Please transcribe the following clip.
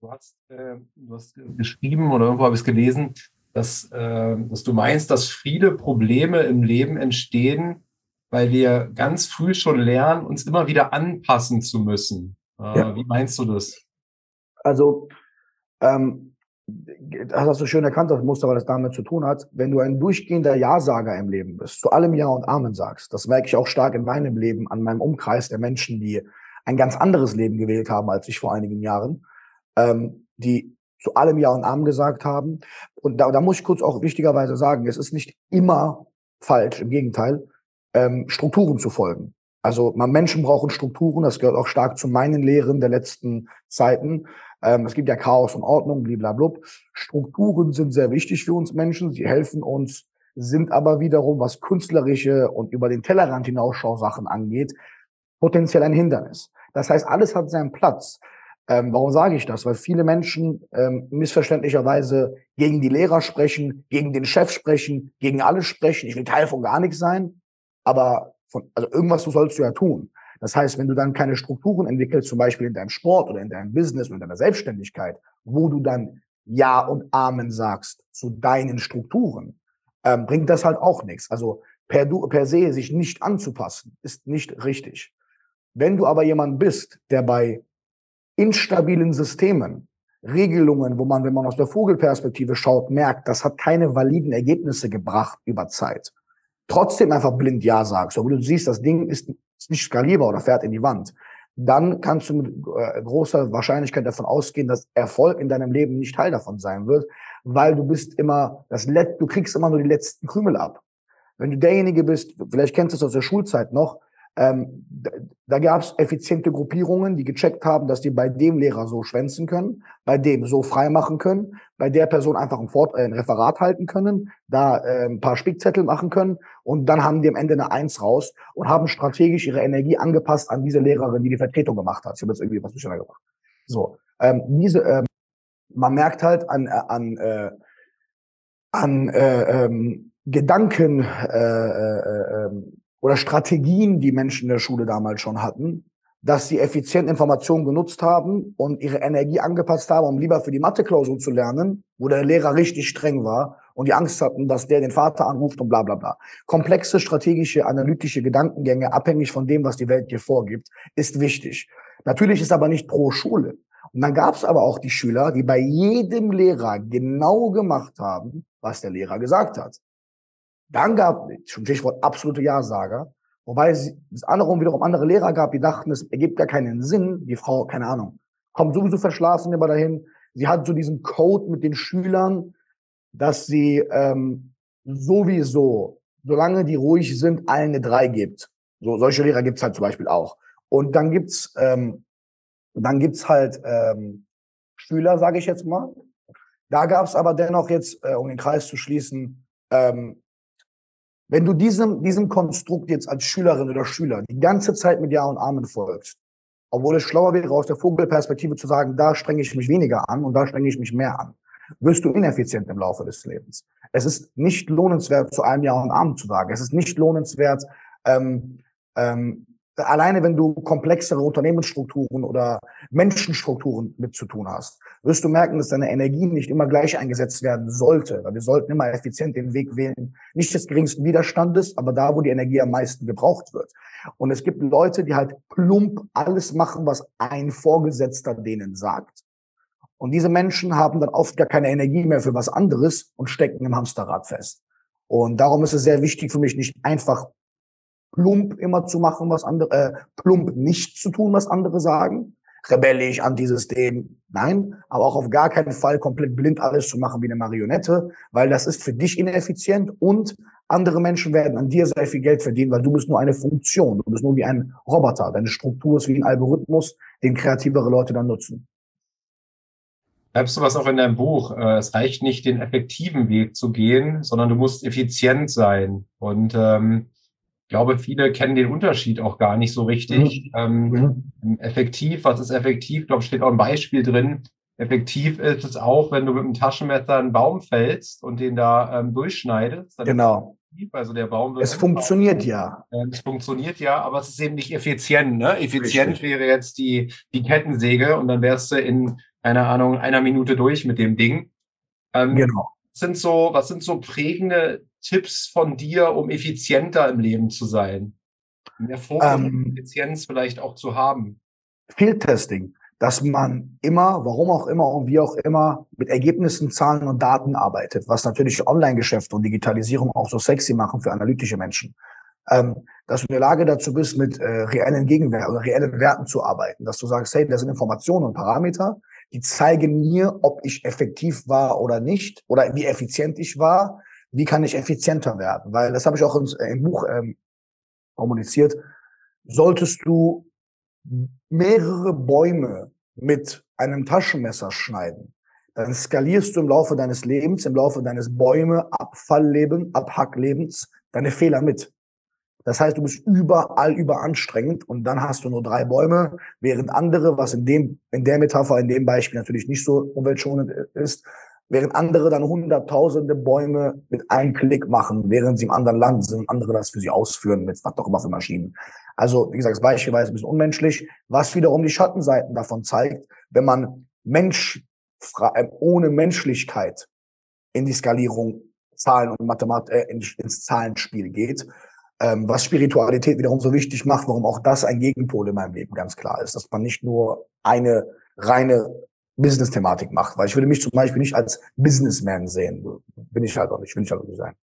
Du hast, äh, du hast geschrieben oder irgendwo habe ich es gelesen, dass, äh, dass du meinst, dass viele Probleme im Leben entstehen, weil wir ganz früh schon lernen, uns immer wieder anpassen zu müssen. Äh, ja. Wie meinst du das? Also, ähm, das hast du schön erkannt, das Muster, weil das damit zu tun hat. Wenn du ein durchgehender Ja-Sager im Leben bist, zu allem Ja und Amen sagst, das merke ich auch stark in meinem Leben, an meinem Umkreis der Menschen, die ein ganz anderes Leben gewählt haben als ich vor einigen Jahren, ähm, die zu allem Ja und Amen gesagt haben. Und da, da muss ich kurz auch wichtigerweise sagen, es ist nicht immer falsch, im Gegenteil, ähm, Strukturen zu folgen. Also man, Menschen brauchen Strukturen, das gehört auch stark zu meinen Lehren der letzten Zeiten. Ähm, es gibt ja Chaos und Ordnung, blablabla. Strukturen sind sehr wichtig für uns Menschen, sie helfen uns, sind aber wiederum, was künstlerische und über den Tellerrand hinausschau Sachen angeht, potenziell ein Hindernis. Das heißt, alles hat seinen Platz. Ähm, warum sage ich das? Weil viele Menschen ähm, missverständlicherweise gegen die Lehrer sprechen, gegen den Chef sprechen, gegen alles sprechen. Ich will Teil von gar nichts sein, aber von, also irgendwas sollst du ja tun. Das heißt, wenn du dann keine Strukturen entwickelst, zum Beispiel in deinem Sport oder in deinem Business oder in deiner Selbstständigkeit, wo du dann Ja und Amen sagst zu deinen Strukturen, ähm, bringt das halt auch nichts. Also per, du, per se sich nicht anzupassen, ist nicht richtig. Wenn du aber jemand bist, der bei instabilen Systemen, Regelungen, wo man, wenn man aus der Vogelperspektive schaut, merkt, das hat keine validen Ergebnisse gebracht über Zeit, trotzdem einfach blind Ja sagst, obwohl du siehst, das Ding ist, nicht skalierbar oder fährt in die Wand, dann kannst du mit äh, großer Wahrscheinlichkeit davon ausgehen, dass Erfolg in deinem Leben nicht Teil davon sein wird, weil du bist immer das Let du kriegst immer nur die letzten Krümel ab. Wenn du derjenige bist, vielleicht kennst du es aus der Schulzeit noch, ähm, da, da gab es effiziente Gruppierungen, die gecheckt haben, dass die bei dem Lehrer so schwänzen können, bei dem so frei machen können, bei der Person einfach ein, Fort äh, ein Referat halten können, da äh, ein paar Spickzettel machen können und dann haben die am Ende eine Eins raus und haben strategisch ihre Energie angepasst an diese Lehrerin, die die Vertretung gemacht hat. Ich habe jetzt irgendwie was durcheinander gemacht. So, ähm, diese, ähm, man merkt halt an, äh, an, äh, an äh, ähm, Gedanken, äh, äh, äh, ähm, oder Strategien, die Menschen in der Schule damals schon hatten, dass sie effizient Informationen genutzt haben und ihre Energie angepasst haben, um lieber für die Mathe-Klausur zu lernen, wo der Lehrer richtig streng war und die Angst hatten, dass der den Vater anruft und bla bla bla. Komplexe strategische, analytische Gedankengänge, abhängig von dem, was die Welt dir vorgibt, ist wichtig. Natürlich ist aber nicht pro Schule. Und dann gab es aber auch die Schüler, die bei jedem Lehrer genau gemacht haben, was der Lehrer gesagt hat. Dann gab es schon Stichwort absolute Ja-Sager, wobei es andersrum wiederum andere Lehrer gab, die dachten, es ergibt gar keinen Sinn. Die Frau, keine Ahnung, kommt sowieso verschlafen immer dahin. Sie hat so diesen Code mit den Schülern, dass sie ähm, sowieso, solange die ruhig sind, allen eine drei gibt. So, solche Lehrer gibt's halt zum Beispiel auch. Und dann gibt's, ähm, dann gibt's halt ähm, Schüler, sage ich jetzt mal. Da gab's aber dennoch jetzt, äh, um den Kreis zu schließen, ähm, wenn du diesem, diesem Konstrukt jetzt als Schülerin oder Schüler die ganze Zeit mit Ja und Amen folgst, obwohl es schlauer wäre, aus der Vogelperspektive zu sagen, da strenge ich mich weniger an und da strenge ich mich mehr an, wirst du ineffizient im Laufe des Lebens. Es ist nicht lohnenswert, zu einem Ja und Amen zu sagen. Es ist nicht lohnenswert, ähm, ähm, alleine wenn du komplexere Unternehmensstrukturen oder Menschenstrukturen mit zu tun hast, wirst du merken, dass deine Energie nicht immer gleich eingesetzt werden sollte. Wir sollten immer effizient den Weg wählen, nicht des geringsten Widerstandes, aber da, wo die Energie am meisten gebraucht wird. Und es gibt Leute, die halt plump alles machen, was ein Vorgesetzter denen sagt. Und diese Menschen haben dann oft gar keine Energie mehr für was anderes und stecken im Hamsterrad fest. Und darum ist es sehr wichtig für mich, nicht einfach plump immer zu machen, was andere, äh, plump nicht zu tun, was andere sagen, rebellisch, Antisystem, nein, aber auch auf gar keinen Fall komplett blind alles zu machen wie eine Marionette, weil das ist für dich ineffizient und andere Menschen werden an dir sehr viel Geld verdienen, weil du bist nur eine Funktion, du bist nur wie ein Roboter, deine Struktur ist wie ein Algorithmus, den kreativere Leute dann nutzen. Schreibst du was auch in deinem Buch? Äh, es reicht nicht, den effektiven Weg zu gehen, sondern du musst effizient sein. Und ähm, glaube, viele kennen den Unterschied auch gar nicht so richtig. Mhm. Ähm, mhm. Effektiv, was ist effektiv? Ich glaube, steht auch ein Beispiel drin. Effektiv ist es auch, wenn du mit einem Taschenmesser einen Baum fällst und den da ähm, durchschneidest. genau. Also der Baum wird. Es funktioniert ja. Ähm, es funktioniert ja, aber es ist eben nicht effizient. Ne? Effizient Richtig. wäre jetzt die, die Kettensäge und dann wärst du in keine Ahnung, einer Minute durch mit dem Ding. Ähm, genau. Sind so, was sind so prägende Tipps von dir, um effizienter im Leben zu sein? Mehr Fokus ähm, und Effizienz vielleicht auch zu haben? Field Testing, dass man immer, warum auch immer und wie auch immer, mit Ergebnissen, Zahlen und Daten arbeitet, was natürlich Online-Geschäfte und Digitalisierung auch so sexy machen für analytische Menschen. Ähm, dass du in der Lage dazu bist, mit äh, reellen Gegenwerten oder reellen Werten zu arbeiten, dass du sagst, hey, das sind Informationen und Parameter, die zeigen mir, ob ich effektiv war oder nicht oder wie effizient ich war, wie kann ich effizienter werden, weil das habe ich auch im, äh, im Buch ähm, kommuniziert. Solltest du mehrere Bäume mit einem Taschenmesser schneiden, dann skalierst du im Laufe deines Lebens, im Laufe deines Bäume, Abfallleben, Abhacklebens deine Fehler mit. Das heißt, du bist überall überanstrengend und dann hast du nur drei Bäume, während andere, was in dem, in der Metapher, in dem Beispiel natürlich nicht so umweltschonend ist, während andere dann hunderttausende Bäume mit einem Klick machen, während sie im anderen Land sind, andere das für sie ausführen mit was auch immer für Maschinen. Also, wie gesagt, das Beispiel war jetzt ein bisschen unmenschlich, was wiederum die Schattenseiten davon zeigt, wenn man Mensch äh, ohne Menschlichkeit in die Skalierung Zahlen und Mathematik äh, ins Zahlenspiel geht, ähm, was Spiritualität wiederum so wichtig macht, warum auch das ein Gegenpol in meinem Leben ganz klar ist, dass man nicht nur eine reine Business-Thematik macht, weil ich würde mich zum Beispiel nicht als Businessman sehen, bin ich halt auch nicht, will ich halt auch nicht sein.